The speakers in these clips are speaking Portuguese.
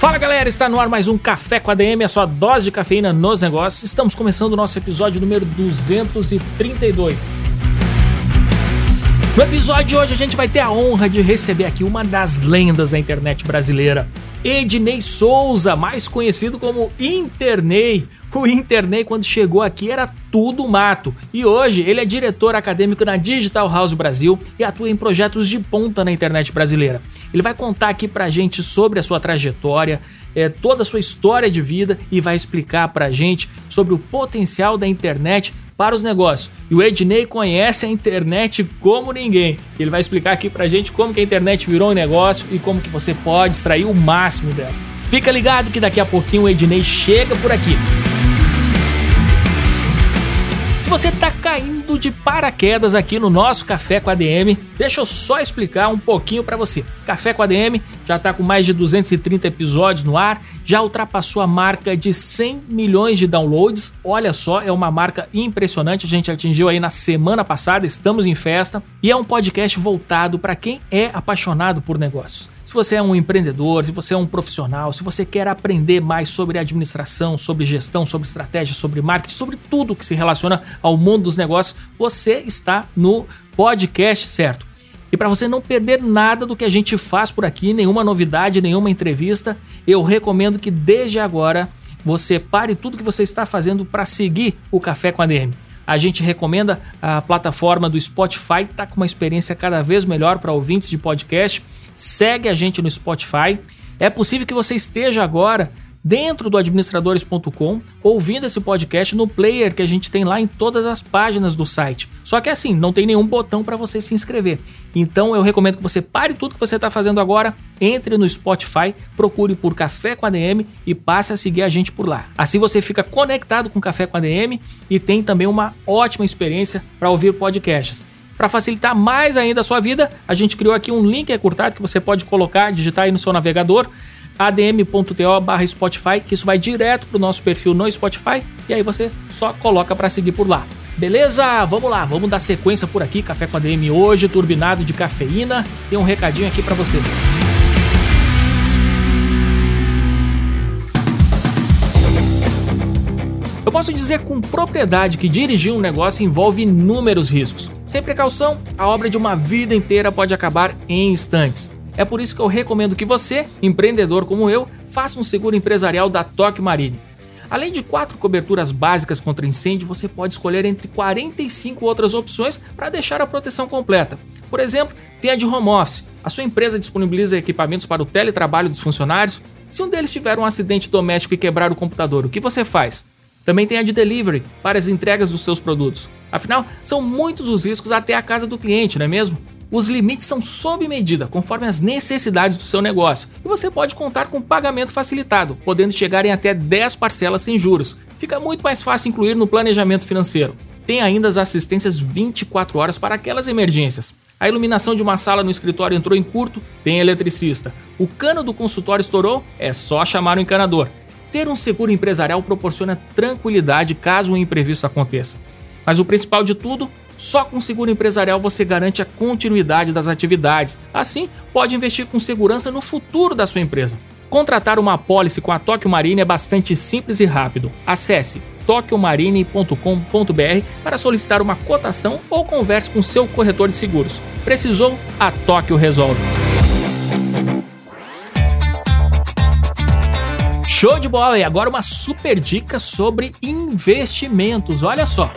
Fala galera, está no ar mais um Café com ADM, a sua dose de cafeína nos negócios. Estamos começando o nosso episódio número 232. No episódio de hoje a gente vai ter a honra de receber aqui uma das lendas da internet brasileira, Ednei Souza, mais conhecido como Internei. O Internei, quando chegou aqui, era tudo mato. E hoje ele é diretor acadêmico na Digital House Brasil e atua em projetos de ponta na internet brasileira. Ele vai contar aqui pra gente sobre a sua trajetória, é, toda a sua história de vida e vai explicar pra gente sobre o potencial da internet para os negócios. E o Ednei conhece a internet como ninguém. Ele vai explicar aqui pra gente como que a internet virou um negócio e como que você pode extrair o máximo dela. Fica ligado que daqui a pouquinho o Ednei chega por aqui. Você está caindo de paraquedas aqui no nosso Café com ADM, deixa eu só explicar um pouquinho para você. Café com ADM já está com mais de 230 episódios no ar, já ultrapassou a marca de 100 milhões de downloads. Olha só, é uma marca impressionante. A gente atingiu aí na semana passada, estamos em festa. E é um podcast voltado para quem é apaixonado por negócios. Se você é um empreendedor, se você é um profissional, se você quer aprender mais sobre administração, sobre gestão, sobre estratégia, sobre marketing, sobre tudo que se relaciona ao mundo dos negócios, você está no podcast certo. E para você não perder nada do que a gente faz por aqui, nenhuma novidade, nenhuma entrevista, eu recomendo que desde agora você pare tudo que você está fazendo para seguir o Café com a DM. A gente recomenda a plataforma do Spotify, tá com uma experiência cada vez melhor para ouvintes de podcast segue a gente no Spotify. É possível que você esteja agora dentro do administradores.com ouvindo esse podcast no player que a gente tem lá em todas as páginas do site. Só que assim, não tem nenhum botão para você se inscrever. Então eu recomendo que você pare tudo que você está fazendo agora, entre no Spotify, procure por Café com ADM e passe a seguir a gente por lá. Assim você fica conectado com Café com ADM e tem também uma ótima experiência para ouvir podcasts. Para facilitar mais ainda a sua vida, a gente criou aqui um link encurtado que você pode colocar, digitar aí no seu navegador adm.to barra Spotify, que isso vai direto para o nosso perfil no Spotify e aí você só coloca para seguir por lá. Beleza? Vamos lá, vamos dar sequência por aqui, Café com ADM hoje, turbinado de cafeína. Tem um recadinho aqui para vocês. Eu posso dizer com propriedade que dirigir um negócio envolve inúmeros riscos. Sem precaução, a obra de uma vida inteira pode acabar em instantes. É por isso que eu recomendo que você, empreendedor como eu, faça um seguro empresarial da Tóquio Marine. Além de quatro coberturas básicas contra incêndio, você pode escolher entre 45 outras opções para deixar a proteção completa. Por exemplo, tem a de home office. A sua empresa disponibiliza equipamentos para o teletrabalho dos funcionários. Se um deles tiver um acidente doméstico e quebrar o computador, o que você faz? Também tem a de delivery para as entregas dos seus produtos. Afinal, são muitos os riscos até a casa do cliente, não é mesmo? Os limites são sob medida, conforme as necessidades do seu negócio, e você pode contar com pagamento facilitado, podendo chegar em até 10 parcelas sem juros. Fica muito mais fácil incluir no planejamento financeiro. Tem ainda as assistências 24 horas para aquelas emergências. A iluminação de uma sala no escritório entrou em curto, tem eletricista. O cano do consultório estourou, é só chamar o encanador. Ter um seguro empresarial proporciona tranquilidade caso um imprevisto aconteça. Mas o principal de tudo, só com seguro empresarial você garante a continuidade das atividades. Assim, pode investir com segurança no futuro da sua empresa. Contratar uma apólice com a Tokyo Marine é bastante simples e rápido. Acesse tokyomarine.com.br para solicitar uma cotação ou converse com seu corretor de seguros. Precisou? A Tokyo resolve. Show de bola! E agora uma super dica sobre investimentos. Olha só.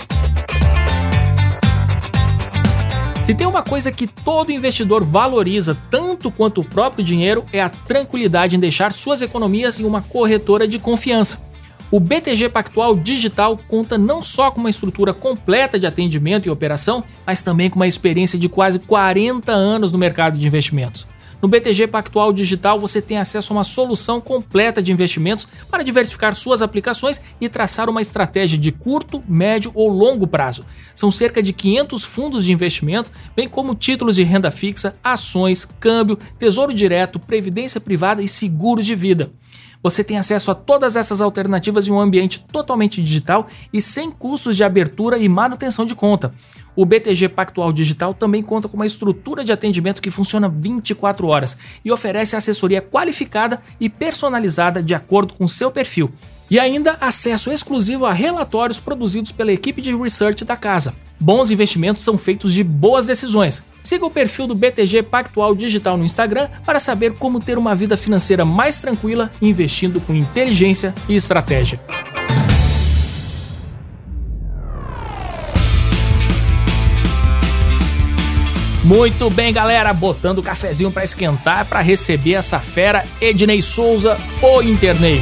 Se tem uma coisa que todo investidor valoriza tanto quanto o próprio dinheiro é a tranquilidade em deixar suas economias em uma corretora de confiança. O BTG Pactual Digital conta não só com uma estrutura completa de atendimento e operação, mas também com uma experiência de quase 40 anos no mercado de investimentos. No BTG Pactual Digital você tem acesso a uma solução completa de investimentos para diversificar suas aplicações e traçar uma estratégia de curto, médio ou longo prazo. São cerca de 500 fundos de investimento, bem como títulos de renda fixa, ações, câmbio, tesouro direto, previdência privada e seguros de vida. Você tem acesso a todas essas alternativas em um ambiente totalmente digital e sem custos de abertura e manutenção de conta. O BTG Pactual Digital também conta com uma estrutura de atendimento que funciona 24 horas e oferece assessoria qualificada e personalizada de acordo com seu perfil. E ainda acesso exclusivo a relatórios produzidos pela equipe de research da casa. Bons investimentos são feitos de boas decisões. Siga o perfil do BTG Pactual Digital no Instagram para saber como ter uma vida financeira mais tranquila investindo com inteligência e estratégia. Muito bem, galera, botando o cafezinho para esquentar para receber essa fera Ednei Souza, o Internei.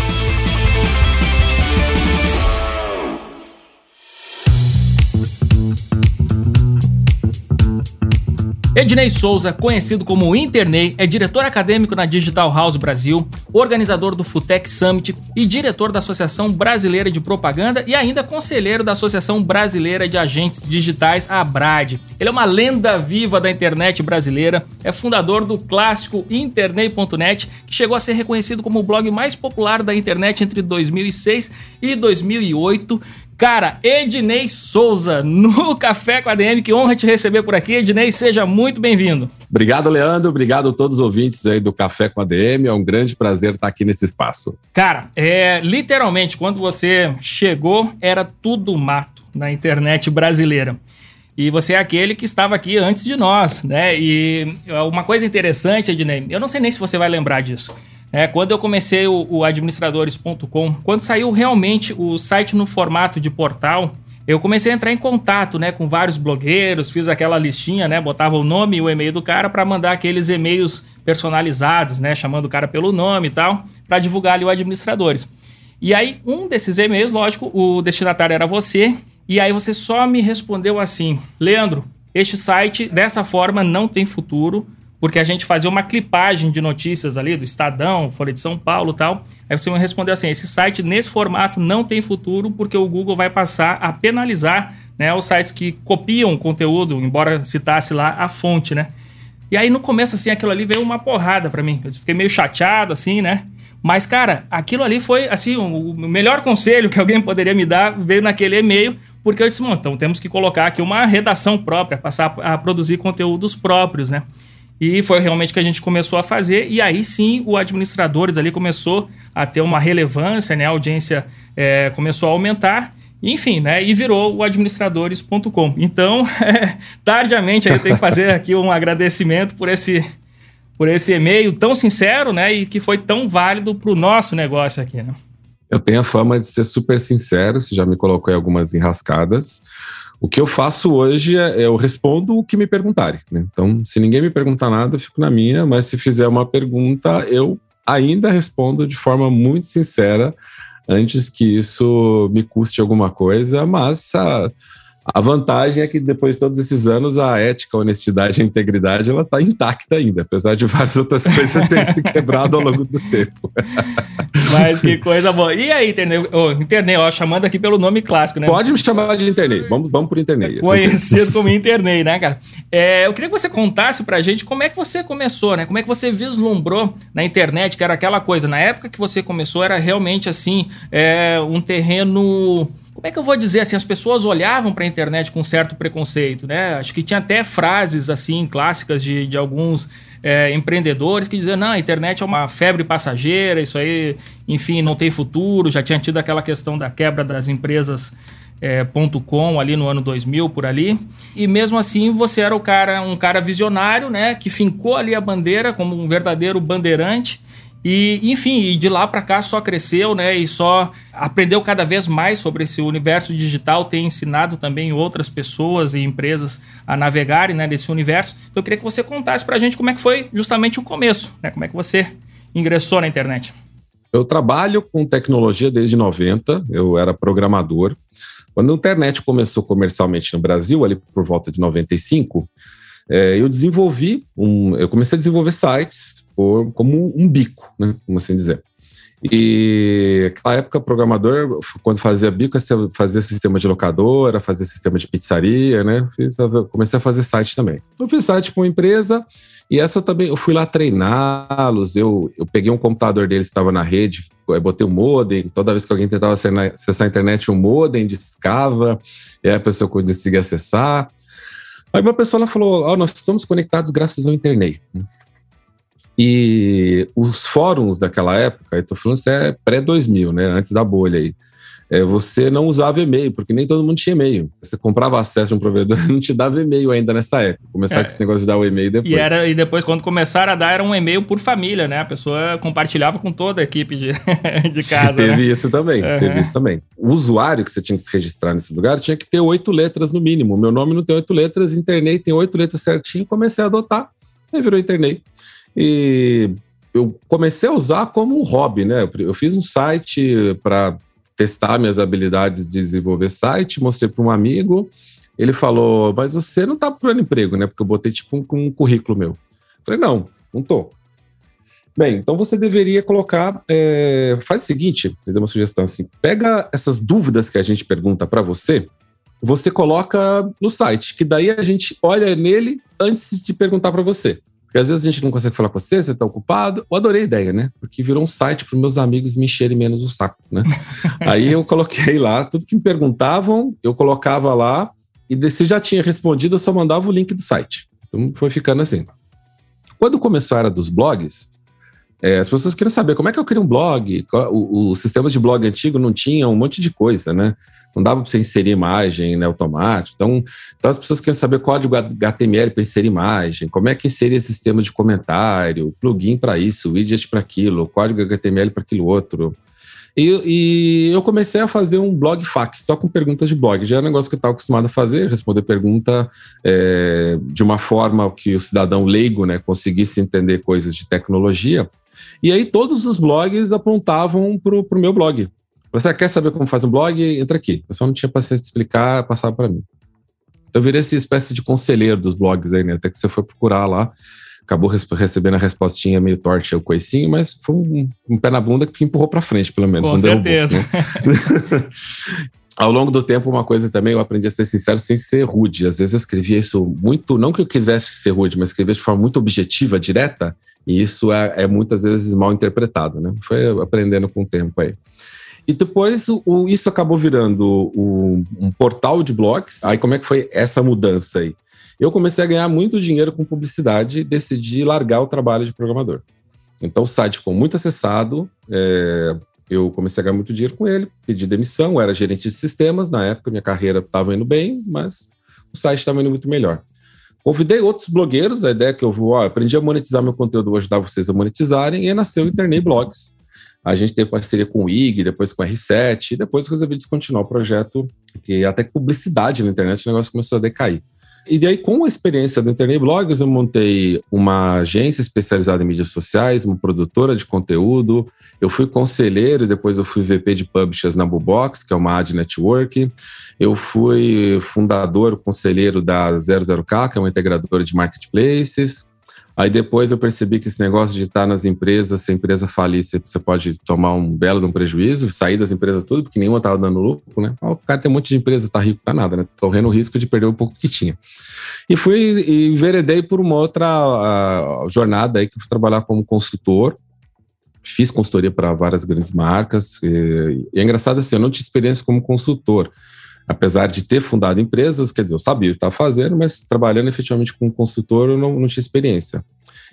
Ednei Souza, conhecido como Internei, é diretor acadêmico na Digital House Brasil, organizador do Futec Summit e diretor da Associação Brasileira de Propaganda e ainda conselheiro da Associação Brasileira de Agentes Digitais, a ABRAD. Ele é uma lenda viva da internet brasileira, é fundador do clássico Internei.net, que chegou a ser reconhecido como o blog mais popular da internet entre 2006 e 2008 Cara, Ednei Souza, no Café com a DM, que honra te receber por aqui. Ednei, seja muito bem-vindo. Obrigado, Leandro. Obrigado a todos os ouvintes aí do Café com a DM. É um grande prazer estar aqui nesse espaço. Cara, é literalmente, quando você chegou, era tudo mato na internet brasileira. E você é aquele que estava aqui antes de nós, né? E uma coisa interessante, Ednei, eu não sei nem se você vai lembrar disso. É, quando eu comecei o, o administradores.com, quando saiu realmente o site no formato de portal, eu comecei a entrar em contato, né, com vários blogueiros, fiz aquela listinha, né, botava o nome e o e-mail do cara para mandar aqueles e-mails personalizados, né, chamando o cara pelo nome e tal, para divulgar ali o administradores. E aí um desses e-mails, lógico, o destinatário era você, e aí você só me respondeu assim: "Leandro, este site dessa forma não tem futuro porque a gente fazia uma clipagem de notícias ali do Estadão, Folha de São Paulo tal. Aí você me respondeu assim: esse site nesse formato não tem futuro porque o Google vai passar a penalizar né, os sites que copiam conteúdo, embora citasse lá a fonte, né? E aí no começo, assim, aquilo ali veio uma porrada para mim. Eu fiquei meio chateado, assim, né? Mas, cara, aquilo ali foi, assim, o melhor conselho que alguém poderia me dar veio naquele e-mail, porque eu disse, então temos que colocar aqui uma redação própria, passar a produzir conteúdos próprios, né? E foi realmente que a gente começou a fazer, e aí sim o administradores ali começou a ter uma relevância, né? A audiência é, começou a aumentar, enfim, né? E virou o administradores.com. Então, é, tardiamente eu tenho que fazer aqui um agradecimento por esse, por esse e-mail tão sincero, né? E que foi tão válido para o nosso negócio aqui, né? Eu tenho a fama de ser super sincero, você já me colocou em algumas enrascadas. O que eu faço hoje é eu respondo o que me perguntarem. Né? Então, se ninguém me perguntar nada, eu fico na minha, mas se fizer uma pergunta, eu ainda respondo de forma muito sincera, antes que isso me custe alguma coisa, mas a, a vantagem é que depois de todos esses anos, a ética, a honestidade e a integridade, ela está intacta ainda, apesar de várias outras coisas terem se quebrado ao longo do tempo. Mas que coisa boa. E aí, internet, oh, internet ó, chamando aqui pelo nome clássico, né? Pode me chamar de internet. Vamos, vamos por internet. Conhecido como internet, né, cara? É, eu queria que você contasse pra gente como é que você começou, né? Como é que você vislumbrou na internet, que era aquela coisa. Na época que você começou, era realmente assim, é, um terreno como é que eu vou dizer assim, as pessoas olhavam para a internet com certo preconceito, né? Acho que tinha até frases assim clássicas de, de alguns é, empreendedores que diziam, não, a internet é uma febre passageira, isso aí, enfim, não tem futuro, já tinha tido aquela questão da quebra das empresas é, .com ali no ano 2000 por ali. E mesmo assim você era o cara um cara visionário né que fincou ali a bandeira como um verdadeiro bandeirante e, enfim, de lá para cá só cresceu, né? E só aprendeu cada vez mais sobre esse universo digital, tem ensinado também outras pessoas e empresas a navegarem né, nesse universo. Então eu queria que você contasse para a gente como é que foi justamente o começo, né? Como é que você ingressou na internet. Eu trabalho com tecnologia desde 90, eu era programador. Quando a internet começou comercialmente no Brasil, ali por volta de 95, é, eu desenvolvi um, eu comecei a desenvolver sites por, como um bico, né, como assim dizer. E naquela época, programador, quando fazia bico, fazia sistema de locadora, fazia sistema de pizzaria, né? Fiz, comecei a fazer site também. Eu fiz site para uma empresa e essa também, eu fui lá treiná-los. Eu, eu peguei um computador deles que estava na rede, botei o um modem. Toda vez que alguém tentava acessar a internet, o um modem discava, e aí a pessoa conseguia acessar. Aí uma pessoa falou: oh, nós estamos conectados graças ao internet. E os fóruns daquela época, eu tô falando isso é pré-2000, né? Antes da bolha aí. É, você não usava e-mail, porque nem todo mundo tinha e-mail. Você comprava acesso a um provedor e não te dava e-mail ainda nessa época. Começar é. com esse negócio de dar o e-mail depois. E, era, e depois, quando começaram a dar, era um e-mail por família, né? A pessoa compartilhava com toda a equipe de, de casa. teve né? isso também, uhum. teve isso também. O usuário que você tinha que se registrar nesse lugar tinha que ter oito letras no mínimo. Meu nome não tem oito letras, internet tem oito letras certinho, comecei a adotar, e virou internet. E eu comecei a usar como um hobby, né? Eu fiz um site para testar minhas habilidades de desenvolver site, mostrei para um amigo. Ele falou: Mas você não está procurando emprego, né? Porque eu botei tipo um, um currículo meu. Eu falei: Não, não tô. Bem, então você deveria colocar. É, faz o seguinte, me deu uma sugestão assim: pega essas dúvidas que a gente pergunta para você, você coloca no site, que daí a gente olha nele antes de perguntar para você. Porque às vezes a gente não consegue falar com você, você está ocupado. Eu adorei a ideia, né? Porque virou um site para meus amigos me encherem menos o saco, né? Aí eu coloquei lá, tudo que me perguntavam, eu colocava lá, e se já tinha respondido, eu só mandava o link do site. Então foi ficando assim. Quando começou a era dos blogs, é, as pessoas queriam saber como é que eu queria um blog. Os sistemas de blog antigo não tinham um monte de coisa, né? não dava para você inserir imagem né, automático. Então, então, as pessoas querem saber código HTML para inserir imagem, como é que inserir sistema de comentário, plugin para isso, widget para aquilo, código HTML para aquilo outro. E, e, eu comecei a fazer um blog FAQ, só com perguntas de blog. Já era um negócio que eu estava acostumado a fazer, responder pergunta é, de uma forma que o cidadão leigo né, conseguisse entender coisas de tecnologia. E aí todos os blogs apontavam para o meu blog. Você quer saber como faz um blog? Entra aqui. Eu só não tinha paciência de explicar, passava para mim. Eu virei essa espécie de conselheiro dos blogs aí, né? Até que você foi procurar lá, acabou recebendo a respostinha meio torta o coicinho, mas foi um, um, pé na bunda que empurrou para frente, pelo menos. Com certeza. Derrubou, né? Ao longo do tempo, uma coisa também, eu aprendi a ser sincero sem ser rude. Às vezes eu escrevia isso muito, não que eu quisesse ser rude, mas escrevia de forma muito objetiva, direta, e isso é, é muitas vezes mal interpretado, né? Foi aprendendo com o tempo aí. E depois o, isso acabou virando o, um portal de blogs. Aí como é que foi essa mudança aí? Eu comecei a ganhar muito dinheiro com publicidade e decidi largar o trabalho de programador. Então o site ficou muito acessado, é, eu comecei a ganhar muito dinheiro com ele, pedi demissão, era gerente de sistemas, na época minha carreira estava indo bem, mas o site estava indo muito melhor. Convidei outros blogueiros, a ideia é que eu vou, ó, aprendi a monetizar meu conteúdo, vou ajudar vocês a monetizarem, e nasceu o Internet Blogs, a gente teve parceria com o IG, depois com o R7, e depois resolvi descontinuar o projeto, porque até publicidade na internet o negócio começou a decair. E daí, com a experiência do Internet Blogs, eu montei uma agência especializada em mídias sociais, uma produtora de conteúdo. Eu fui conselheiro depois eu fui VP de Publishers na Bubox, que é uma ad network. Eu fui fundador, conselheiro da 00K, que é uma integradora de marketplaces. Aí depois eu percebi que esse negócio de estar nas empresas, se a empresa falir, você pode tomar um belo de um prejuízo, sair das empresas tudo, porque nenhuma estava dando lucro, né? O cara tem um monte de empresa, tá rico, tá nada, né? Correndo o risco de perder o pouco que tinha. E fui e enveredei por uma outra uh, jornada aí que fui trabalhar como consultor. Fiz consultoria para várias grandes marcas. E, e é engraçado assim, eu não tinha experiência como consultor apesar de ter fundado empresas, quer dizer, eu sabia o que estava fazendo, mas trabalhando efetivamente com consultor eu não, não tinha experiência.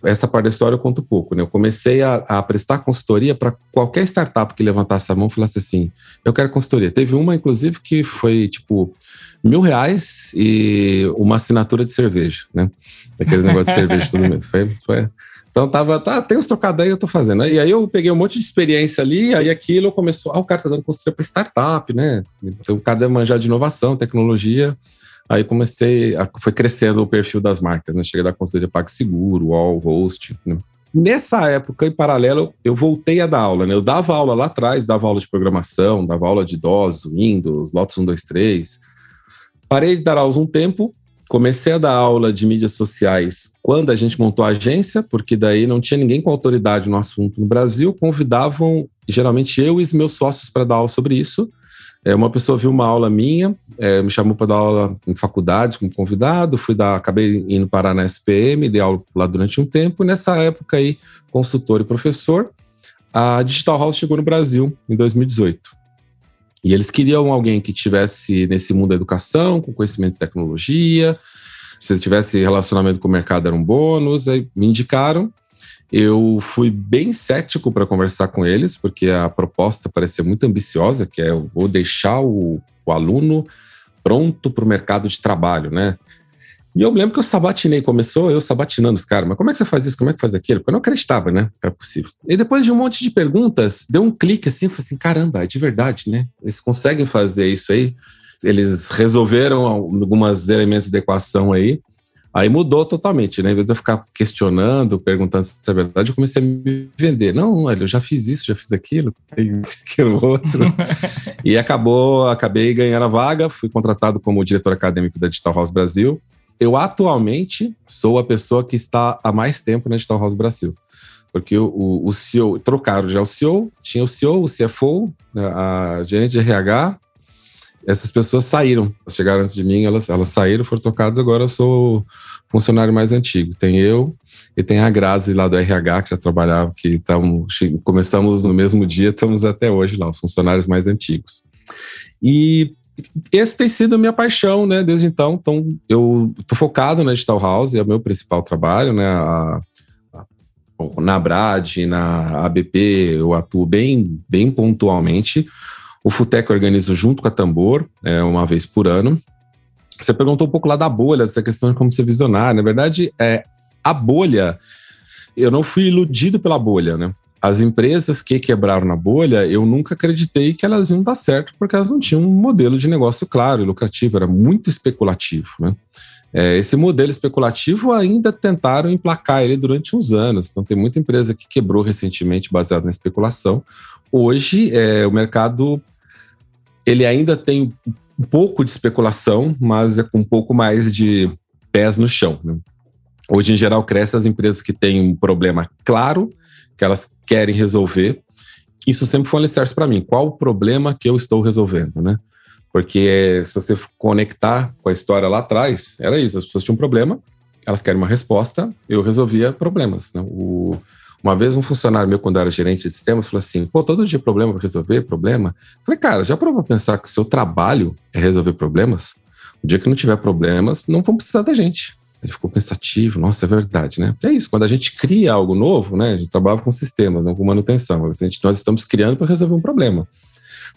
Essa parte da história eu conto pouco, né? Eu comecei a, a prestar consultoria para qualquer startup que levantasse a mão e falasse assim: eu quero consultoria. Teve uma, inclusive, que foi tipo mil reais e uma assinatura de cerveja, né? Aqueles negócios de cerveja todo mês. Foi, foi, então tava, tá, tem uns trocados aí, eu tô fazendo. E aí eu peguei um monte de experiência ali, aí aquilo começou, ah, o cara tá dando consultoria para startup, né? Então o cara deve manjar de inovação, tecnologia. Aí comecei, a, foi crescendo o perfil das marcas, né? Cheguei a dar consultoria PagSeguro, All, Host, né? Nessa época, em paralelo, eu voltei a dar aula, né? Eu dava aula lá atrás, dava aula de programação, dava aula de DOS, Windows, Lotus 123. Parei de dar aulas um tempo, comecei a dar aula de mídias sociais quando a gente montou a agência, porque daí não tinha ninguém com autoridade no assunto no Brasil. Convidavam geralmente eu e os meus sócios para dar aula sobre isso. É, uma pessoa viu uma aula minha, é, me chamou para dar aula em faculdades como convidado, fui dar, acabei indo parar na SPM, dei aula lá durante um tempo. E nessa época aí, consultor e professor, a Digital House chegou no Brasil em 2018. E eles queriam alguém que tivesse nesse mundo da educação, com conhecimento de tecnologia. Se tivesse relacionamento com o mercado, era um bônus. Aí me indicaram. Eu fui bem cético para conversar com eles, porque a proposta parecia muito ambiciosa, que é eu vou deixar o, o aluno pronto para o mercado de trabalho, né? E eu me lembro que eu sabatinei, começou eu sabatinando os caras, mas como é que você faz isso? Como é que faz aquilo? Porque eu não acreditava, né? Que era possível. E depois de um monte de perguntas, deu um clique assim, eu falei assim: caramba, é de verdade, né? Eles conseguem fazer isso aí. Eles resolveram alguns elementos da equação aí. Aí mudou totalmente, né? Em vez de eu ficar questionando, perguntando se é verdade, eu comecei a me vender. Não, olha, eu já fiz isso, já fiz aquilo, aquilo outro. e acabou, acabei ganhando a vaga, fui contratado como diretor acadêmico da Digital House Brasil. Eu atualmente sou a pessoa que está há mais tempo na Digital House Brasil. Porque o, o CEO, trocaram já o CEO, tinha o CEO, o CFO, né, a gerente de RH, essas pessoas saíram, chegaram antes de mim, elas, elas saíram, foram trocadas, agora eu sou funcionário mais antigo. Tem eu e tem a Grazi lá do RH, que já trabalhava, que tamo, começamos no mesmo dia, estamos até hoje lá, os funcionários mais antigos. E esse tem sido a minha paixão, né, desde então. Então, eu tô focado na Digital House, é o meu principal trabalho, né, a, a, na Brad, na ABP, eu atuo bem, bem pontualmente, o Futec organizo junto com a Tambor, é, uma vez por ano. Você perguntou um pouco lá da bolha, dessa questão de como ser visionário. Na verdade, é, a bolha, eu não fui iludido pela bolha, né? As empresas que quebraram na bolha, eu nunca acreditei que elas iam dar certo, porque elas não tinham um modelo de negócio claro e lucrativo, era muito especulativo, né? É, esse modelo especulativo ainda tentaram emplacar ele durante uns anos. Então, tem muita empresa que quebrou recentemente baseada na especulação. Hoje, é, o mercado ele ainda tem um pouco de especulação, mas é com um pouco mais de pés no chão. Né? Hoje, em geral, cresce as empresas que têm um problema claro, que elas querem resolver. Isso sempre foi um alicerce para mim. Qual o problema que eu estou resolvendo, né? Porque se você conectar com a história lá atrás, era isso. As pessoas tinham um problema, elas querem uma resposta, eu resolvia problemas. Né? O, uma vez um funcionário meu, quando era gerente de sistemas, falou assim: pô, todo dia problema para resolver, problema. Eu falei, cara, já provou pensar que o seu trabalho é resolver problemas? O dia que não tiver problemas, não vão precisar da gente. Ele ficou pensativo, nossa, é verdade, né? É isso, quando a gente cria algo novo, né? A gente trabalha com sistemas, não com manutenção. A gente, nós estamos criando para resolver um problema.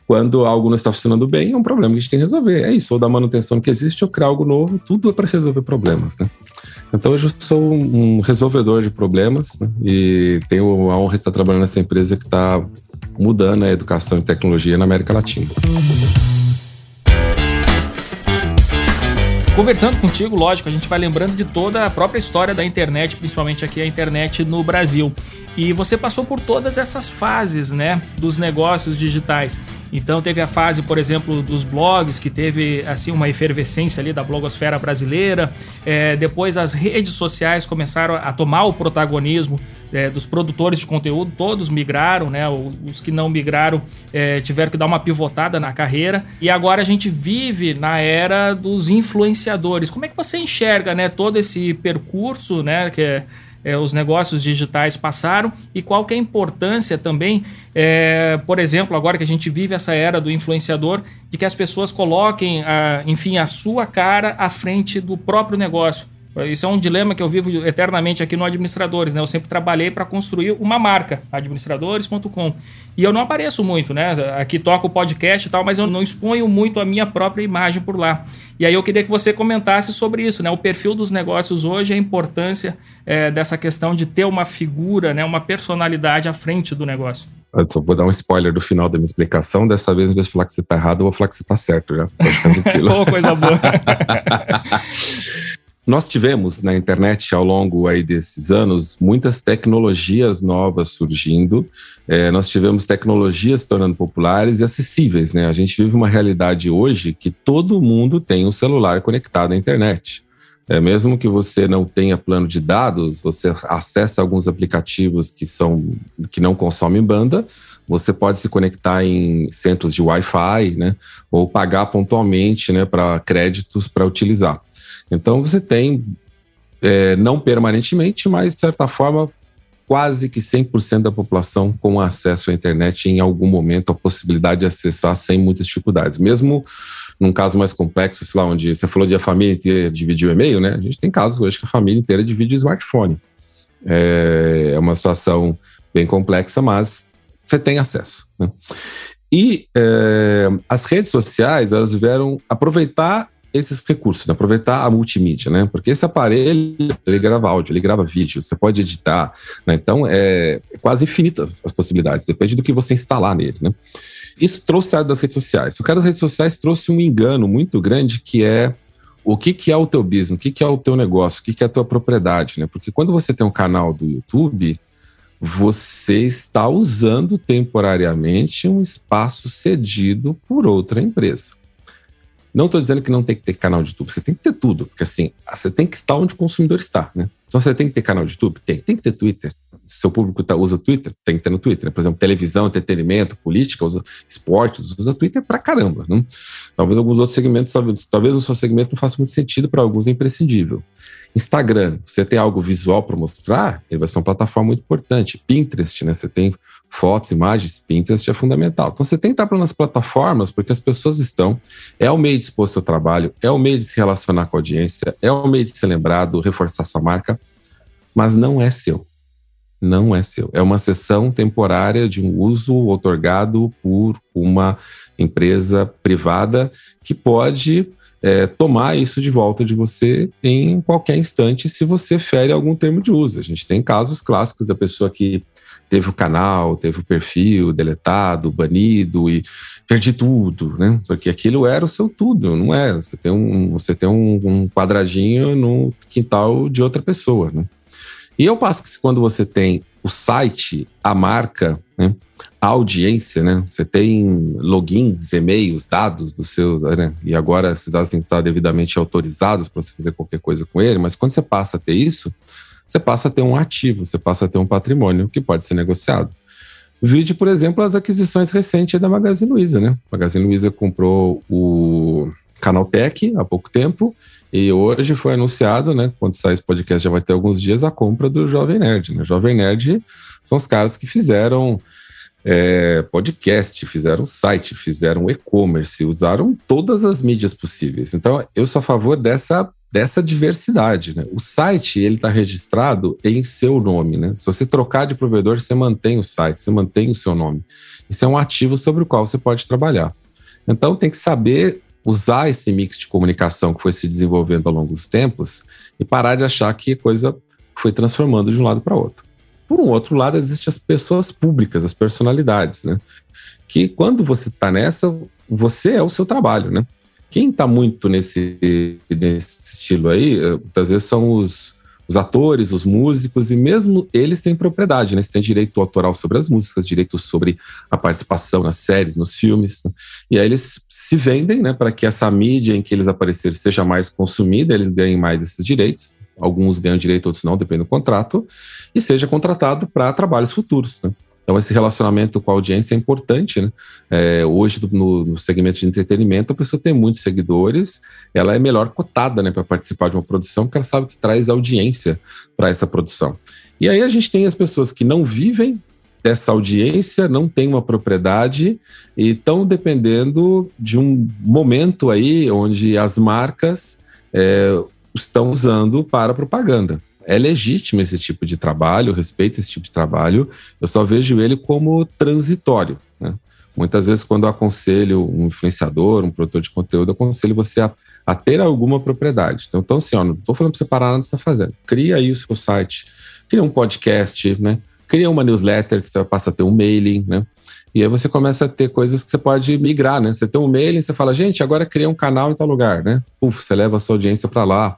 Quando algo não está funcionando bem, é um problema que a gente tem que resolver. É isso, ou da manutenção que existe, ou criar algo novo, tudo é para resolver problemas, né? Então, eu sou um resolvedor de problemas né? e tenho a honra de estar trabalhando nessa empresa que está mudando a educação e tecnologia na América Latina. Conversando contigo, lógico, a gente vai lembrando de toda a própria história da internet, principalmente aqui a internet no Brasil. E você passou por todas essas fases, né, dos negócios digitais. Então teve a fase, por exemplo, dos blogs, que teve assim uma efervescência ali da blogosfera brasileira. É, depois as redes sociais começaram a tomar o protagonismo é, dos produtores de conteúdo. Todos migraram, né? Os que não migraram é, tiveram que dar uma pivotada na carreira. E agora a gente vive na era dos influenciadores. Como é que você enxerga, né, todo esse percurso, né, que é é, os negócios digitais passaram e qual que é a importância também, é, por exemplo, agora que a gente vive essa era do influenciador, de que as pessoas coloquem, a, enfim, a sua cara à frente do próprio negócio. Isso é um dilema que eu vivo eternamente aqui no Administradores, né? Eu sempre trabalhei para construir uma marca, administradores.com. E eu não apareço muito, né? Aqui toco o podcast e tal, mas eu não exponho muito a minha própria imagem por lá. E aí eu queria que você comentasse sobre isso, né? O perfil dos negócios hoje, a importância é, dessa questão de ter uma figura, né? Uma personalidade à frente do negócio. Eu só vou dar um spoiler do final da minha explicação. Dessa vez, em vez de falar que você está errado, eu vou falar que você está certo já. Pode ficar tranquilo. coisa boa. Nós tivemos na internet ao longo aí desses anos muitas tecnologias novas surgindo. É, nós tivemos tecnologias tornando populares e acessíveis. Né? A gente vive uma realidade hoje que todo mundo tem um celular conectado à internet. É, mesmo que você não tenha plano de dados, você acessa alguns aplicativos que são que não consomem banda, você pode se conectar em centros de Wi-Fi, né? Ou pagar pontualmente, né, para créditos para utilizar. Então você tem é, não permanentemente, mas de certa forma quase que 100% da população com acesso à internet em algum momento, a possibilidade de acessar sem muitas dificuldades. Mesmo num caso mais complexo, sei lá, onde você falou de a família inteira dividir o e-mail, né? A gente tem casos hoje que a família inteira divide o smartphone. É, é uma situação bem complexa, mas você tem acesso. Né? E é, as redes sociais, elas vieram aproveitar esses recursos, né? aproveitar a multimídia, né? Porque esse aparelho, ele grava áudio, ele grava vídeo, você pode editar, né? Então, é, é quase infinita as possibilidades, depende do que você instalar nele, né? Isso trouxe a das redes sociais. O cara das redes sociais trouxe um engano muito grande que é o que, que é o teu business, o que, que é o teu negócio, o que, que é a tua propriedade, né? Porque quando você tem um canal do YouTube, você está usando temporariamente um espaço cedido por outra empresa. Não estou dizendo que não tem que ter canal de YouTube, você tem que ter tudo, porque assim, você tem que estar onde o consumidor está, né? Então você tem que ter canal de YouTube? Tem. Tem que ter Twitter. Se seu público tá, usa Twitter, tem que ter no Twitter. Né? Por exemplo, televisão, entretenimento, política, usa esportes, usa Twitter pra caramba. Né? Talvez alguns outros segmentos, talvez, talvez o seu segmento não faça muito sentido, para alguns é imprescindível. Instagram, você tem algo visual para mostrar, ele vai ser uma plataforma muito importante. Pinterest, né? Você tem fotos, imagens, Pinterest é fundamental. Então você tem que estar nas plataformas porque as pessoas estão. É o meio de expor seu trabalho, é o meio de se relacionar com a audiência, é o meio de ser lembrado, reforçar sua marca, mas não é seu. Não é seu. É uma sessão temporária de um uso otorgado por uma empresa privada que pode é, tomar isso de volta de você em qualquer instante se você fere algum termo de uso. A gente tem casos clássicos da pessoa que teve o canal, teve o perfil deletado, banido e perdi tudo, né? Porque aquilo era o seu tudo, não é? Você tem um, você tem um, um quadradinho no quintal de outra pessoa, né? E eu passo que quando você tem o site, a marca, né? a audiência, né? Você tem logins, e-mails, dados do seu, né? E agora esses dados têm que estar devidamente autorizados para você fazer qualquer coisa com ele, mas quando você passa a ter isso, você passa a ter um ativo, você passa a ter um patrimônio que pode ser negociado. Vídeo, por exemplo, as aquisições recentes da Magazine Luiza, né? A Magazine Luiza comprou o Canaltech há pouco tempo e hoje foi anunciado, né? Quando sair esse podcast já vai ter alguns dias, a compra do Jovem Nerd. Né? Jovem Nerd são os caras que fizeram é, podcast, fizeram site, fizeram e-commerce, usaram todas as mídias possíveis. Então, eu sou a favor dessa, dessa diversidade. Né? O site ele está registrado em seu nome. Né? Se você trocar de provedor, você mantém o site, você mantém o seu nome. Isso é um ativo sobre o qual você pode trabalhar. Então, tem que saber usar esse mix de comunicação que foi se desenvolvendo ao longo dos tempos e parar de achar que a coisa foi transformando de um lado para outro. Por um outro lado, existem as pessoas públicas, as personalidades, né? Que quando você está nessa, você é o seu trabalho, né? Quem está muito nesse, nesse estilo aí, eh, muitas vezes são os, os atores, os músicos, e mesmo eles têm propriedade, né? Eles têm direito autoral sobre as músicas, direito sobre a participação nas séries, nos filmes. Né? E aí eles se vendem, né, para que essa mídia em que eles aparecerem seja mais consumida, eles ganhem mais esses direitos alguns ganham direito, outros não, depende do contrato, e seja contratado para trabalhos futuros. Né? Então, esse relacionamento com a audiência é importante. Né? É, hoje, no, no, segmento de entretenimento, a pessoa tem muitos seguidores, ela é melhor cotada né, para participar de uma produção, porque ela sabe que traz audiência para essa produção. E aí a gente tem as pessoas que não vivem dessa audiência, não têm uma propriedade e estão dependendo de um momento aí onde as marcas é, estão usando para propaganda. É legítimo esse tipo de trabalho, respeito esse tipo de trabalho, eu só vejo ele como transitório. Né? Muitas vezes, quando eu aconselho um influenciador, um produtor de conteúdo, eu aconselho você a, a ter alguma propriedade. Então, então assim, ó, não estou falando para você parar nada que você está fazendo. Cria aí o seu site, cria um podcast, né? cria uma newsletter que você passa a ter um mailing, né? E aí você começa a ter coisas que você pode migrar, né? Você tem um mailing, você fala, gente, agora cria um canal em tal lugar, né? Uf, você leva a sua audiência para lá.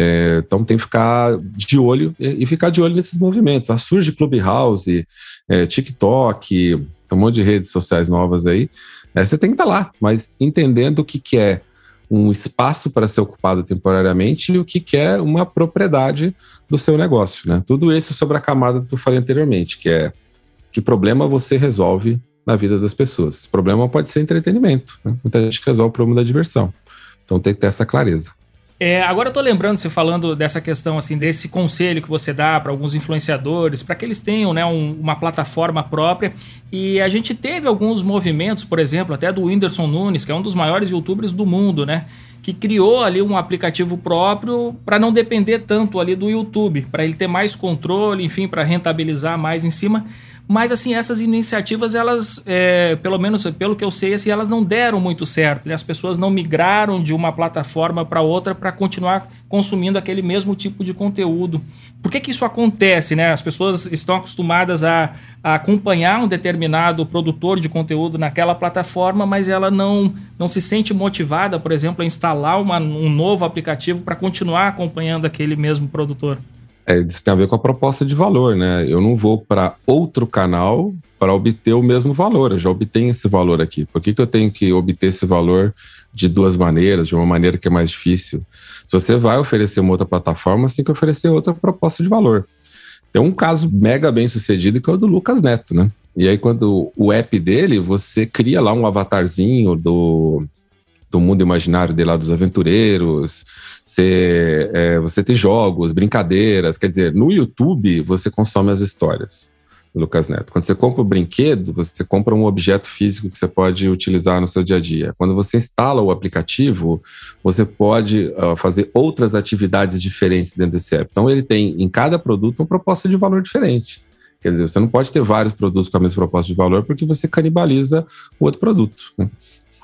É, então tem que ficar de olho e, ficar de olho nesses movimentos. A surge Clubhouse, é, TikTok, um monte de redes sociais novas aí. É, você tem que estar tá lá, mas entendendo o que, que é um espaço para ser ocupado temporariamente e o que, que é uma propriedade do seu negócio. Né? Tudo isso sobre a camada que eu falei anteriormente, que é que problema você resolve na vida das pessoas. Esse problema pode ser entretenimento. Né? Muita gente resolve o problema da diversão. Então tem que ter essa clareza. É, agora eu tô lembrando você falando dessa questão assim desse conselho que você dá para alguns influenciadores para que eles tenham né, um, uma plataforma própria e a gente teve alguns movimentos, por exemplo, até do Whindersson Nunes, que é um dos maiores YouTubers do mundo, né? Que criou ali um aplicativo próprio para não depender tanto ali do YouTube, para ele ter mais controle, enfim, para rentabilizar mais em cima. Mas, assim, essas iniciativas, elas, é, pelo menos pelo que eu sei, assim, elas não deram muito certo. Né? As pessoas não migraram de uma plataforma para outra para continuar consumindo aquele mesmo tipo de conteúdo. Por que, que isso acontece? Né? As pessoas estão acostumadas a, a acompanhar um determinado produtor de conteúdo naquela plataforma, mas ela não, não se sente motivada, por exemplo, a instalar uma, um novo aplicativo para continuar acompanhando aquele mesmo produtor. É, isso tem a ver com a proposta de valor, né? Eu não vou para outro canal para obter o mesmo valor, eu já obtenho esse valor aqui. Por que, que eu tenho que obter esse valor de duas maneiras, de uma maneira que é mais difícil? Se você vai oferecer uma outra plataforma, você tem que oferecer outra proposta de valor. Tem um caso mega bem sucedido que é o do Lucas Neto, né? E aí, quando o app dele, você cria lá um avatarzinho do, do mundo imaginário de lá dos aventureiros, você, é, você tem jogos, brincadeiras, quer dizer, no YouTube você consome as histórias. Lucas Neto. Quando você compra um brinquedo, você compra um objeto físico que você pode utilizar no seu dia a dia. Quando você instala o aplicativo, você pode uh, fazer outras atividades diferentes dentro desse app. Então, ele tem em cada produto uma proposta de valor diferente. Quer dizer, você não pode ter vários produtos com a mesma proposta de valor porque você canibaliza o outro produto. Né?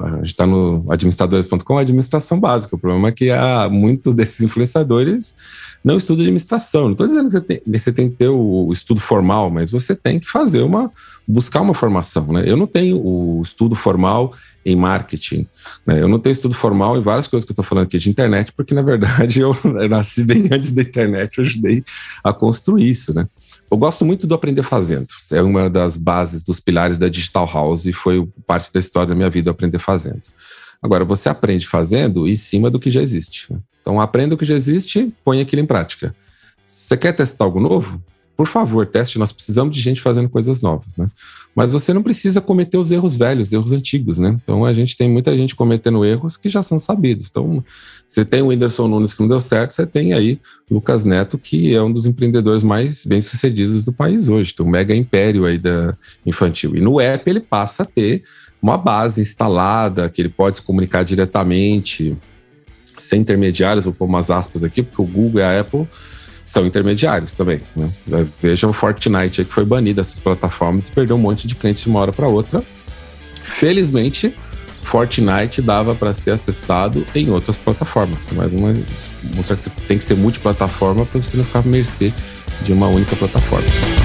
A gente está no administradores.com, administração básica. O problema é que há muito desses influenciadores não estudam administração. Não estou dizendo que você, tem, você tem que ter o estudo formal, mas você tem que fazer uma. buscar uma formação. Né? Eu não tenho o estudo formal em marketing. Né? Eu não tenho estudo formal em várias coisas que eu estou falando aqui de internet, porque, na verdade, eu, eu nasci bem antes da internet, eu ajudei a construir isso. Né? Eu gosto muito do aprender fazendo. É uma das bases, dos pilares da Digital House e foi parte da história da minha vida aprender fazendo. Agora, você aprende fazendo em cima do que já existe. Então, aprenda o que já existe, põe aquilo em prática. Você quer testar algo novo? Por favor, teste. Nós precisamos de gente fazendo coisas novas, né? Mas você não precisa cometer os erros velhos, erros antigos, né? Então a gente tem muita gente cometendo erros que já são sabidos. Então, você tem o Whindersson Nunes que não deu certo, você tem aí Lucas Neto, que é um dos empreendedores mais bem-sucedidos do país hoje. Tem um mega império aí da infantil. E no app ele passa a ter uma base instalada, que ele pode se comunicar diretamente, sem intermediários, vou pôr umas aspas aqui, porque o Google e a Apple são intermediários também. Né? Vejam o Fortnite que foi banido dessas plataformas e perdeu um monte de clientes de uma hora para outra. Felizmente, Fortnite dava para ser acessado em outras plataformas. Mais uma mostrar que você tem que ser multiplataforma para você não ficar à mercê de uma única plataforma.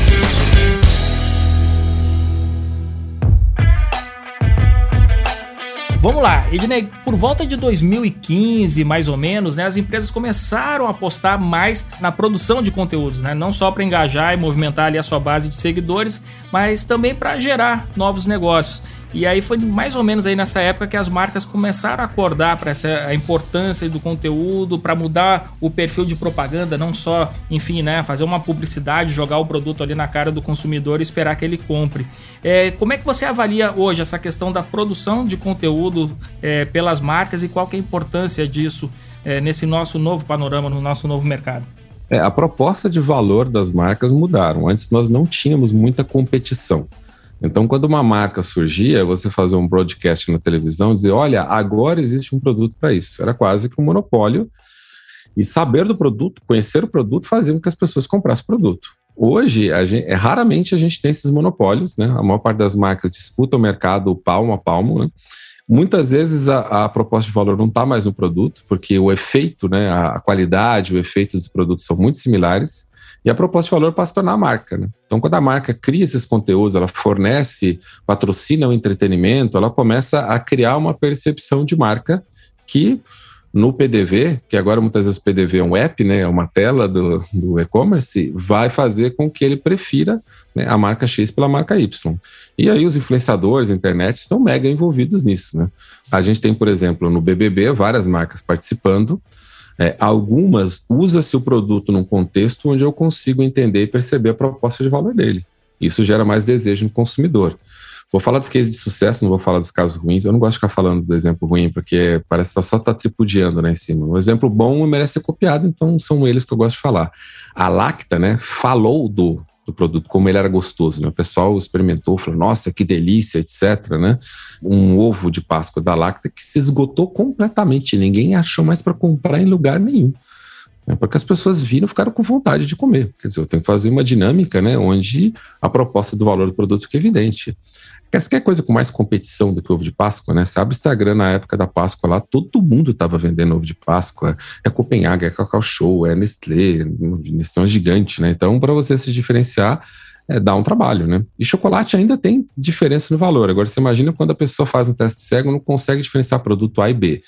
Vamos lá, Ednei, por volta de 2015, mais ou menos, né, as empresas começaram a apostar mais na produção de conteúdos, né, não só para engajar e movimentar ali a sua base de seguidores, mas também para gerar novos negócios. E aí foi mais ou menos aí nessa época que as marcas começaram a acordar para essa a importância do conteúdo, para mudar o perfil de propaganda, não só, enfim, né, fazer uma publicidade, jogar o produto ali na cara do consumidor e esperar que ele compre. É, como é que você avalia hoje essa questão da produção de conteúdo é, pelas marcas e qual que é a importância disso é, nesse nosso novo panorama, no nosso novo mercado? É, a proposta de valor das marcas mudaram. Antes nós não tínhamos muita competição. Então, quando uma marca surgia, você fazer um broadcast na televisão, dizer: olha, agora existe um produto para isso. Era quase que um monopólio. E saber do produto, conhecer o produto, fazia com que as pessoas comprassem o produto. Hoje, a gente, é, raramente a gente tem esses monopólios, né? A maior parte das marcas disputa o mercado palmo a palmo, né? Muitas vezes a, a, proposta de valor não está mais no produto, porque o efeito, né, a qualidade, o efeito dos produtos são muito similares. E a proposta de valor passa a tornar a marca. Né? Então, quando a marca cria esses conteúdos, ela fornece, patrocina o entretenimento, ela começa a criar uma percepção de marca que no PDV, que agora muitas vezes o PDV é um app, né, é uma tela do, do e-commerce, vai fazer com que ele prefira né, a marca X pela marca Y. E aí os influenciadores, a internet, estão mega envolvidos nisso. Né? A gente tem, por exemplo, no BBB, várias marcas participando. É, algumas usa-se o produto num contexto onde eu consigo entender e perceber a proposta de valor dele. Isso gera mais desejo no consumidor. Vou falar dos cases de sucesso, não vou falar dos casos ruins. Eu não gosto de ficar falando do exemplo ruim, porque parece que só está tripudiando lá em cima. Um exemplo bom merece ser copiado, então são eles que eu gosto de falar. A Lacta, né, falou do, do produto, como ele era gostoso, né? O pessoal experimentou, falou, nossa, que delícia, etc, né? Um ovo de Páscoa da Lacta que se esgotou completamente, ninguém achou mais para comprar em lugar nenhum. Né? Porque as pessoas viram ficaram com vontade de comer. Quer dizer, eu tenho que fazer uma dinâmica, né? Onde a proposta do valor do produto fica evidente. Quer, coisa com mais competição do que ovo de Páscoa, né? Sabe Instagram na época da Páscoa lá, todo mundo estava vendendo ovo de Páscoa. É Copenhague, é Cacau Show, é Nestlé, Nestlé é um gigante, né? Então, para você se diferenciar, é, dá um trabalho, né? E chocolate ainda tem diferença no valor. Agora, você imagina quando a pessoa faz um teste cego não consegue diferenciar produto A e B.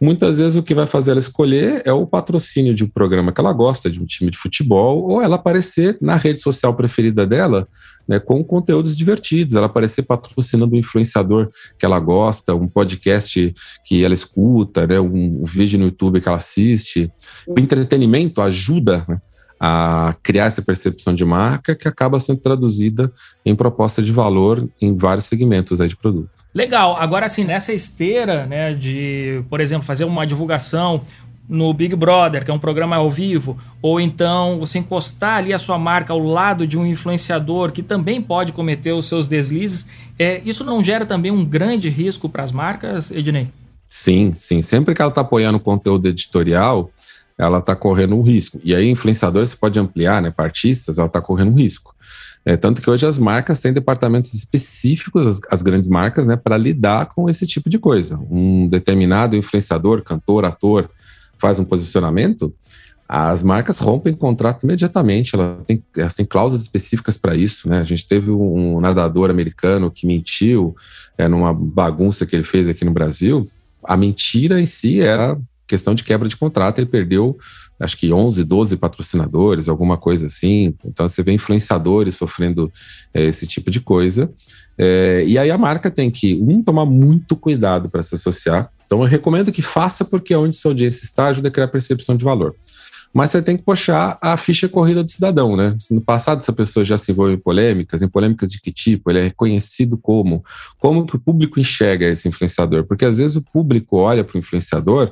Muitas vezes o que vai fazer ela escolher é o patrocínio de um programa que ela gosta, de um time de futebol, ou ela aparecer na rede social preferida dela né, com conteúdos divertidos, ela aparecer patrocinando um influenciador que ela gosta, um podcast que ela escuta, né, um, vídeo no YouTube que ela assiste. O entretenimento ajuda né, a criar essa percepção de marca que acaba sendo traduzida em proposta de valor em vários segmentos aí de produto. Legal. Agora, assim, nessa esteira, né, de, por exemplo, fazer uma divulgação no Big Brother, que é um programa ao vivo, ou então você encostar ali a sua marca ao lado de um influenciador que também pode cometer os seus deslizes, é, isso não gera também um grande risco para as marcas, Ednei? Sim, sim. Sempre que ela está apoiando conteúdo editorial, ela está correndo um risco. E aí, influenciadores, você pode ampliar, né? Para artistas, ela está correndo um risco. É, tanto que hoje as marcas têm departamentos específicos, as, as grandes marcas, né, para lidar com esse tipo de coisa. Um determinado influenciador, cantor, ator, faz um posicionamento, as marcas rompem contrato imediatamente, elas têm, elas têm cláusulas específicas para isso. Né? A gente teve um, nadador americano que mentiu é, numa bagunça que ele fez aqui no Brasil. A mentira em si era questão de quebra de contrato, ele perdeu acho que 11, 12 patrocinadores, alguma coisa assim. Então você vê influenciadores sofrendo é, esse tipo de coisa. É, e aí a marca tem que, um, tomar muito cuidado para se associar. Então eu recomendo que faça, porque é onde sua audiência está, ajuda a criar percepção de valor. Mas você tem que puxar a ficha corrida do cidadão, né? No passado, essa pessoa já se envolveu em polêmicas, em polêmicas de que tipo? Ele é reconhecido como? Como que o público enxerga esse influenciador? Porque às vezes o público olha para o influenciador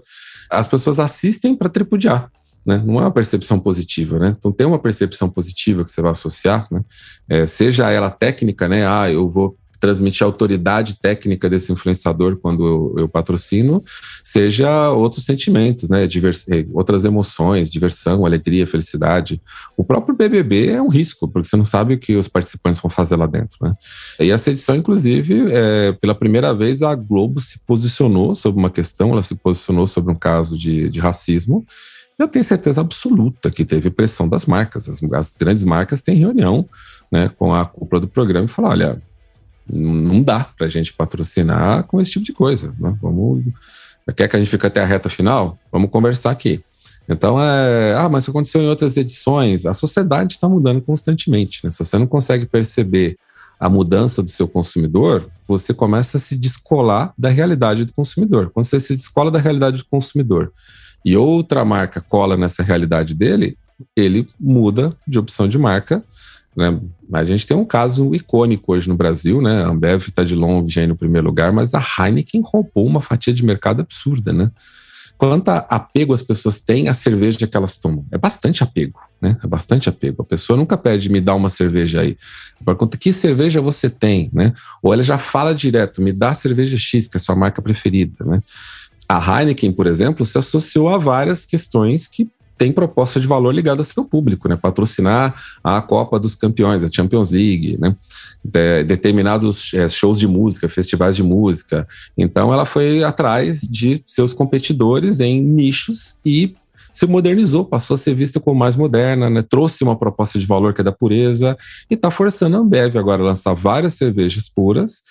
as pessoas assistem para tripudiar. Né? Não é uma percepção positiva, né? Então tem uma percepção positiva que você vai associar, né? É, seja ela técnica, né? Ah, eu vou transmitir a autoridade técnica desse influenciador quando eu, eu patrocino, seja outros sentimentos, né? Divers, é, outras emoções, diversão, alegria, felicidade. O próprio BBB é um risco, porque você não sabe o que os participantes vão fazer lá dentro, né? E essa edição, inclusive, é, pela primeira vez, a Globo se posicionou sobre uma questão, ela se posicionou sobre um caso de, de racismo. Eu tenho certeza absoluta que teve pressão das marcas. As, as grandes marcas têm reunião né, com a cúpula do programa e falar: olha, não dá para a gente patrocinar com esse tipo de coisa. Né? Vamos, quer que a gente fique até a reta final? Vamos conversar aqui. Então, é, ah, mas isso aconteceu em outras edições. A sociedade está mudando constantemente. Né? Se você não consegue perceber a mudança do seu consumidor, você começa a se descolar da realidade do consumidor. Quando você se descola da realidade do consumidor e outra marca cola nessa realidade dele, ele muda de opção de marca né? A gente tem um caso icônico hoje no Brasil, né? A Ambev está de longe aí no primeiro lugar, mas a Heineken roubou uma fatia de mercado absurda, né? Quanto apego as pessoas têm à cerveja que elas tomam? É bastante apego, né? É bastante apego. A pessoa nunca pede me dá uma cerveja aí. Pergunta que cerveja você tem, né? Ou ela já fala direto, me dá a cerveja X, que é a sua marca preferida, né? A Heineken, por exemplo, se associou a várias questões que tem proposta de valor ligada ao seu público, né? Patrocinar a Copa dos Campeões, a Champions League, né? De, determinados é, shows de música, festivais de música. Então, ela foi atrás de seus competidores em nichos e se modernizou, passou a ser vista como mais moderna, né? trouxe uma proposta de valor que é da pureza e está forçando a Ambev agora a lançar várias cervejas puras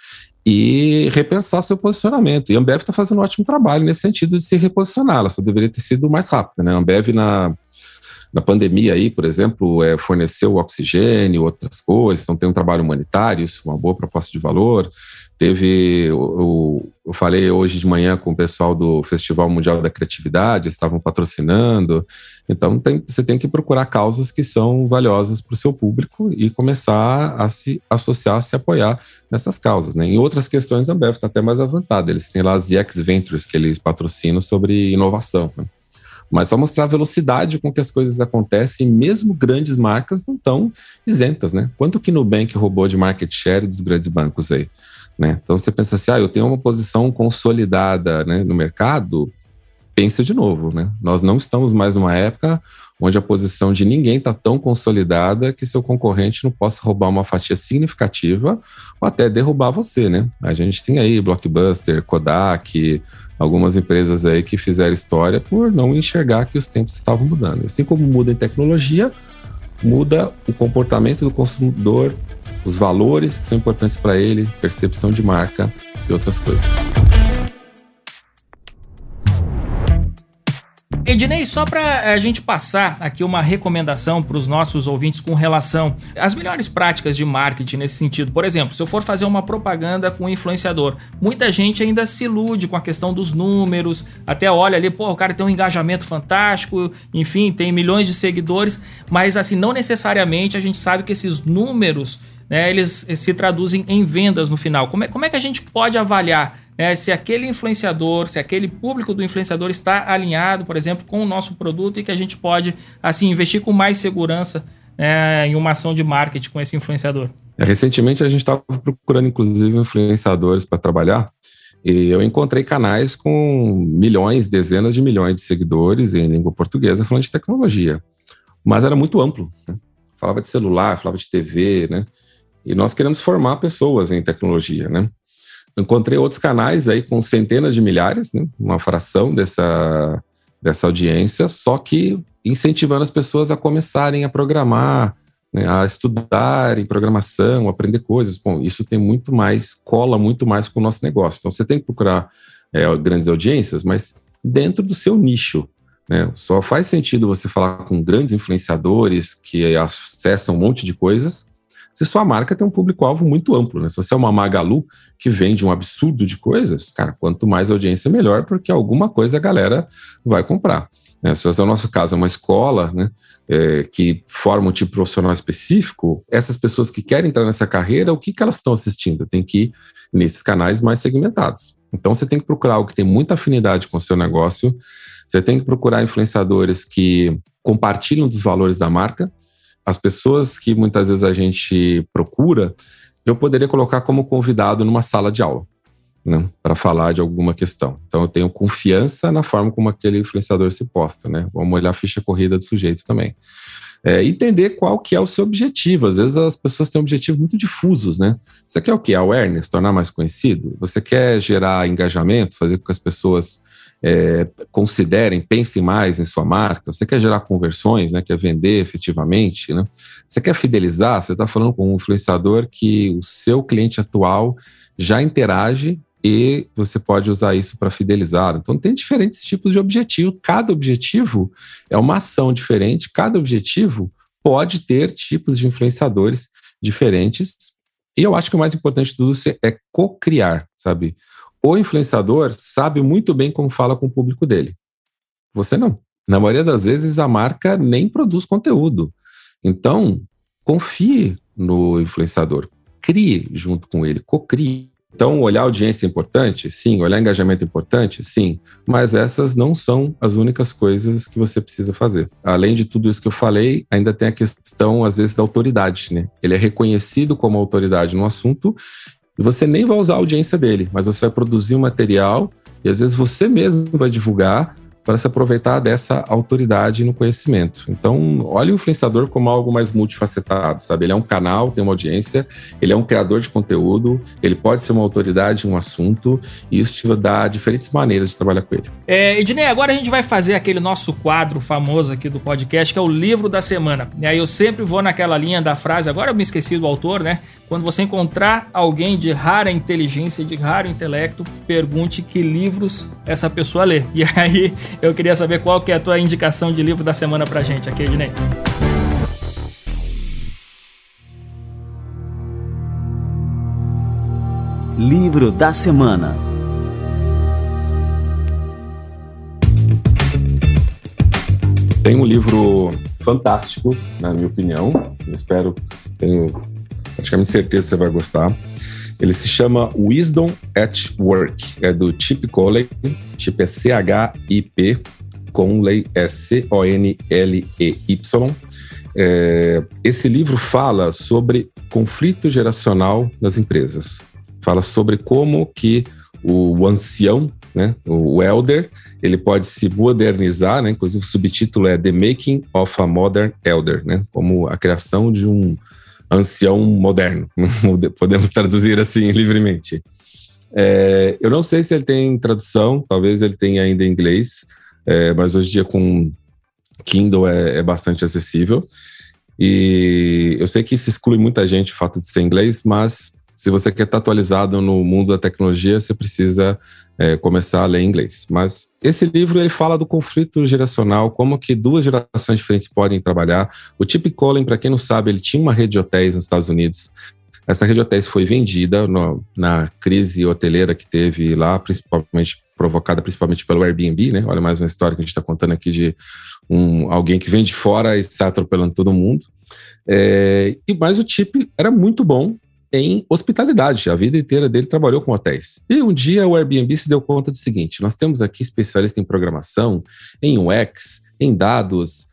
e repensar seu posicionamento. E a Ambev está fazendo um ótimo trabalho nesse sentido de se reposicionar. Ela só deveria ter sido mais rápida. Né? A Ambev, na, na pandemia, aí, por exemplo, é, forneceu oxigênio, outras coisas, então tem um trabalho humanitário, isso é uma boa proposta de valor. Teve, eu, eu falei hoje de manhã com o pessoal do Festival Mundial da Criatividade, estavam patrocinando. Então tem, você tem que procurar causas que são valiosas para o seu público e começar a se associar, a se apoiar nessas causas. Né? Em outras questões, a Ambev está até mais avançada. Eles têm lá as EX Ventures que eles patrocinam sobre inovação. Né? Mas só mostrar a velocidade com que as coisas acontecem, e mesmo grandes marcas não estão isentas, né? Quanto que Nubank roubou de market share dos grandes bancos aí? Né? Então você pensa assim, ah, eu tenho uma posição consolidada né, no mercado, pensa de novo, né? Nós não estamos mais numa época onde a posição de ninguém está tão consolidada que seu concorrente não possa roubar uma fatia significativa ou até derrubar você, né? A gente tem aí Blockbuster, Kodak, algumas empresas aí que fizeram história por não enxergar que os tempos estavam mudando. Assim como muda em tecnologia, muda o comportamento do consumidor os valores que são importantes para ele, percepção de marca e outras coisas. Ednei, só para eh, a gente passar aqui uma recomendação para os nossos ouvintes com relação às melhores práticas de marketing nesse sentido. Por exemplo, se eu for fazer uma propaganda com um influenciador, muita gente ainda se ilude com a questão dos números, até olha ali, pô, o cara tem um engajamento fantástico, enfim, tem milhões de seguidores, mas assim, não necessariamente a gente sabe que esses números né, eles se traduzem em vendas no final. Como é, como é que a gente pode avaliar né, se aquele influenciador, se aquele público do influenciador está alinhado, por exemplo, com o nosso produto e que a gente pode assim investir com mais segurança né, em uma ação de marketing com esse influenciador? É, recentemente a gente estava procurando, inclusive, influenciadores para trabalhar. E eu encontrei canais com milhões, dezenas de milhões de seguidores em língua portuguesa falando de tecnologia. Mas era muito amplo. Né? Falava de celular, falava de TV, né? E nós queremos formar pessoas em tecnologia, né? Encontrei outros canais aí com centenas de milhares, né? uma fração dessa, dessa audiência, só que incentivando as pessoas a começarem a programar, né? a estudarem programação, aprender coisas. Bom, isso tem muito mais, cola muito mais com o nosso negócio. Então você tem que procurar é, grandes audiências, mas dentro do seu nicho. Né? Só faz sentido você falar com grandes influenciadores que acessam um monte de coisas se sua marca tem um público-alvo muito amplo, né? Se você é uma Magalu que vende um absurdo de coisas, cara, quanto mais audiência, melhor, porque alguma coisa a galera vai comprar. Né? Se é o nosso caso é uma escola, né, é, que forma um tipo profissional específico, essas pessoas que querem entrar nessa carreira, o que, que elas estão assistindo? Tem que ir nesses canais mais segmentados. Então você tem que procurar algo que tem muita afinidade com o seu negócio, você tem que procurar influenciadores que compartilham dos valores da marca, as pessoas que muitas vezes a gente procura, eu poderia colocar como convidado numa sala de aula, né, para falar de alguma questão. Então eu tenho confiança na forma como aquele influenciador se posta, né? Vamos olhar a ficha corrida do sujeito também. É, entender qual que é o seu objetivo. Às vezes as pessoas têm objetivos muito difusos, né? Você quer o quê? Awareness, tornar mais conhecido? Você quer gerar engajamento, fazer com que as pessoas é, considerem, pensem mais em sua marca, você quer gerar conversões, né, quer vender efetivamente, né? você quer fidelizar, você está falando com um influenciador que o seu cliente atual já interage e você pode usar isso para fidelizar. Então, tem diferentes tipos de objetivo. Cada objetivo é uma ação diferente, cada objetivo pode ter tipos de influenciadores diferentes. E eu acho que o mais importante de tudo é co-criar, sabe? O influenciador sabe muito bem como fala com o público dele. Você não. Na maioria das vezes, a marca nem produz conteúdo. Então, confie no influenciador. Crie junto com ele, co-crie. Então, olhar audiência é importante? Sim. Olhar engajamento é importante? Sim. Mas essas não são as únicas coisas que você precisa fazer. Além de tudo isso que eu falei, ainda tem a questão, às vezes, da autoridade. Né? Ele é reconhecido como autoridade no assunto e você nem vai usar a audiência dele, mas você vai produzir um material e às vezes você mesmo vai divulgar para se aproveitar dessa autoridade no conhecimento. Então, olhe o influenciador como algo mais multifacetado, sabe? Ele é um canal, tem uma audiência, ele é um criador de conteúdo, ele pode ser uma autoridade em um assunto, e isso te dá diferentes maneiras de trabalhar com ele. É, Ednei, agora a gente vai fazer aquele nosso quadro famoso aqui do podcast, que é o livro da semana. E aí eu sempre vou naquela linha da frase, agora eu me esqueci do autor, né? Quando você encontrar alguém de rara inteligência, de raro intelecto, pergunte que livros essa pessoa lê. E aí eu queria saber qual que é a tua indicação de livro da semana pra gente aqui, Ednei. Livro da semana. Tem um livro fantástico, na minha opinião. Eu espero, tenho certeza que você vai gostar. Ele se chama Wisdom at Work. É do Chip Coley. Chip é C-H-I-P. Conley é C-O-N-L-E-Y. É, esse livro fala sobre conflito geracional nas empresas. Fala sobre como que o ancião, né, o elder, ele pode se modernizar, né, inclusive o subtítulo é The Making of a Modern Elder, né, como a criação de um ancião moderno, podemos traduzir assim livremente. É, eu não sei se ele tem tradução, talvez ele tenha ainda em inglês, é, mas hoje em dia com Kindle é, é, bastante acessível. E eu sei que isso exclui muita gente o fato de ser inglês, mas se você quer estar atualizado no mundo da tecnologia, você precisa é, começar a ler inglês. Mas esse livro ele fala do conflito geracional, como que duas gerações diferentes podem trabalhar. O Chip Collen, para quem não sabe, ele tinha uma rede de hotéis nos Estados Unidos. Essa rede de hotéis foi vendida no, na crise hoteleira que teve lá, principalmente provocada principalmente pelo Airbnb, né? Olha mais uma história que a gente está contando aqui de um, alguém que vem de fora e está atropelando todo mundo. É, e mas o Chip era muito bom em hospitalidade. A vida inteira dele trabalhou com hotéis. E um dia o Airbnb se deu conta do seguinte: nós temos aqui especialista em programação, em UX, em dados,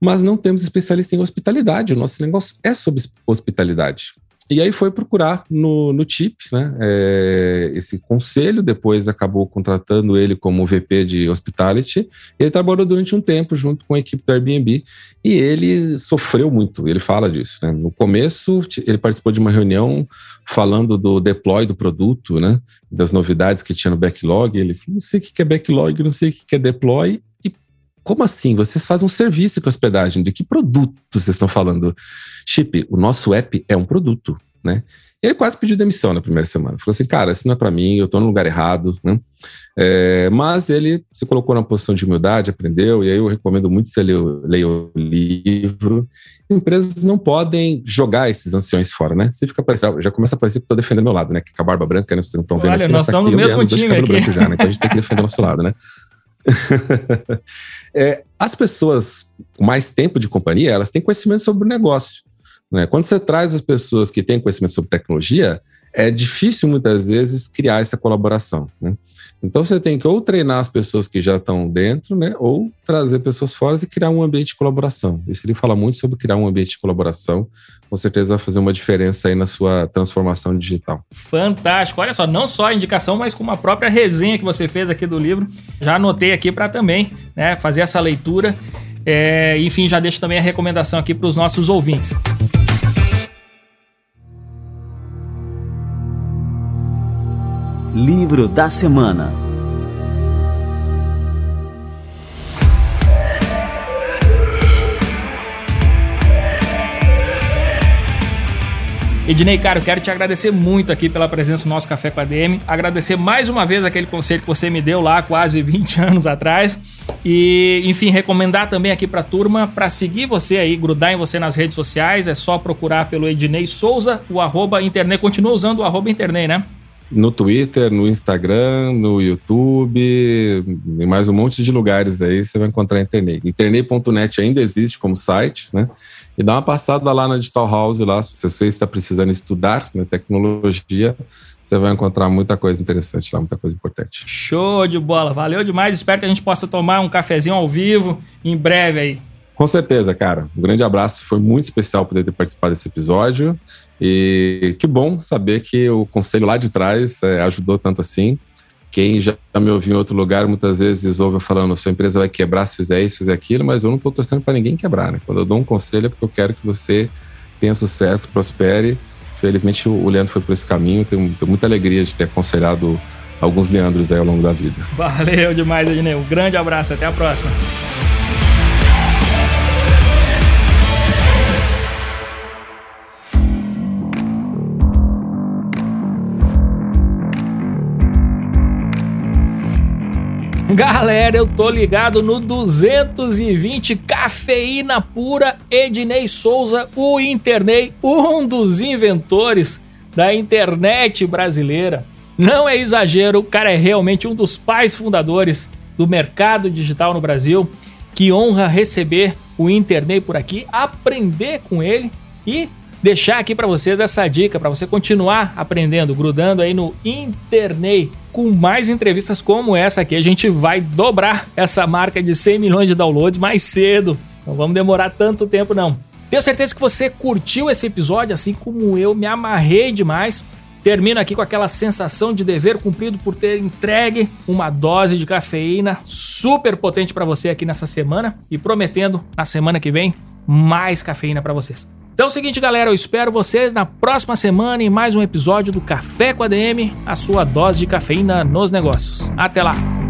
mas não temos especialista em hospitalidade. O nosso negócio é sobre hospitalidade. E aí foi procurar no, no TIP, né, é, esse conselho, depois acabou contratando ele como VP de Hospitality. Ele trabalhou durante um tempo junto com a equipe do Airbnb e ele sofreu muito, ele fala disso. Né? No começo, ele participou de uma reunião falando do deploy do produto, né, das novidades que tinha no backlog. Ele falou, não sei o que é backlog, não sei o que é deploy, como assim? Vocês fazem um serviço com hospedagem. De que produto vocês estão falando? Chip, o nosso app é um produto, né? Ele quase pediu demissão na primeira semana. Falou assim, cara, isso não é para mim, eu estou no lugar errado, né? É, mas ele se colocou na posição de humildade, aprendeu, e aí eu recomendo muito que você leia, o livro. Empresas não podem jogar esses anciões fora, né? Você fica parecendo, já começa a parecer que estou defendendo meu lado, né? Que com a barba branca, né? Vocês não estão vendo Olha, aqui. nós estamos no mesmo time aqui. Já, né? Então a gente tem que defender o nosso lado, né? é, as pessoas com mais tempo de companhia, elas têm conhecimento sobre o negócio. Né? Quando você traz as pessoas que têm conhecimento sobre tecnologia, é difícil muitas vezes criar essa colaboração. Né? Então você tem que ou treinar as pessoas que já estão dentro, né, ou trazer pessoas fora e criar um ambiente de colaboração. Isso ele fala muito sobre criar um ambiente de colaboração. Com certeza vai fazer uma diferença aí na sua transformação digital. Fantástico. Olha só, não só a indicação, mas com a própria resenha que você fez aqui do livro. Já anotei aqui para também né, fazer essa leitura. É, enfim, já deixo também a recomendação aqui para os nossos ouvintes. Livro da Semana Ednei, cara, eu quero te agradecer muito aqui pela presença no nosso Café com a DM. Agradecer mais uma vez aquele conselho que você me deu lá quase 20 anos atrás. E, enfim, recomendar também aqui pra turma para seguir você aí, grudar em você nas redes sociais. É só procurar pelo Ednei Souza, o arroba internet. Continua usando o arroba internet, né? No Twitter, no Instagram, no YouTube, em mais um monte de lugares aí você vai encontrar a internet. Internet.net ainda existe como site, né? E dá uma passada lá na Digital House, lá, se você está precisando estudar né, tecnologia, você vai encontrar muita coisa interessante lá, muita coisa importante. Show de bola, valeu demais. Espero que a gente possa tomar um cafezinho ao vivo em breve aí. Com certeza, cara. Um grande abraço. Foi muito especial poder ter participado desse episódio. E que bom saber que o conselho lá de trás é, ajudou tanto assim. quem já me ouviu em outro lugar muitas vezes ouve eu falando: sua empresa vai quebrar se fizer isso, fizer aquilo, mas eu não estou torcendo para ninguém quebrar. Né? Quando eu dou um conselho é porque eu quero que você tenha sucesso, prospere. Felizmente o Leandro foi por esse caminho. Tenho, tenho muita alegria de ter aconselhado alguns Leandros aí ao longo da vida. Valeu demais, Ednei. Um grande abraço, até a próxima. Galera, eu tô ligado no 220 cafeína pura Ednei Souza, o Internei, um dos inventores da internet brasileira. Não é exagero, o cara é realmente um dos pais fundadores do mercado digital no Brasil. Que honra receber o Internei por aqui, aprender com ele e deixar aqui para vocês essa dica para você continuar aprendendo, grudando aí no Internei com mais entrevistas como essa aqui. A gente vai dobrar essa marca de 100 milhões de downloads mais cedo. Não vamos demorar tanto tempo não. Tenho certeza que você curtiu esse episódio, assim como eu, me amarrei demais. Termino aqui com aquela sensação de dever cumprido por ter entregue uma dose de cafeína super potente para você aqui nessa semana e prometendo na semana que vem mais cafeína para vocês. Então é o seguinte, galera, eu espero vocês na próxima semana em mais um episódio do Café com a DM, a sua dose de cafeína nos negócios. Até lá!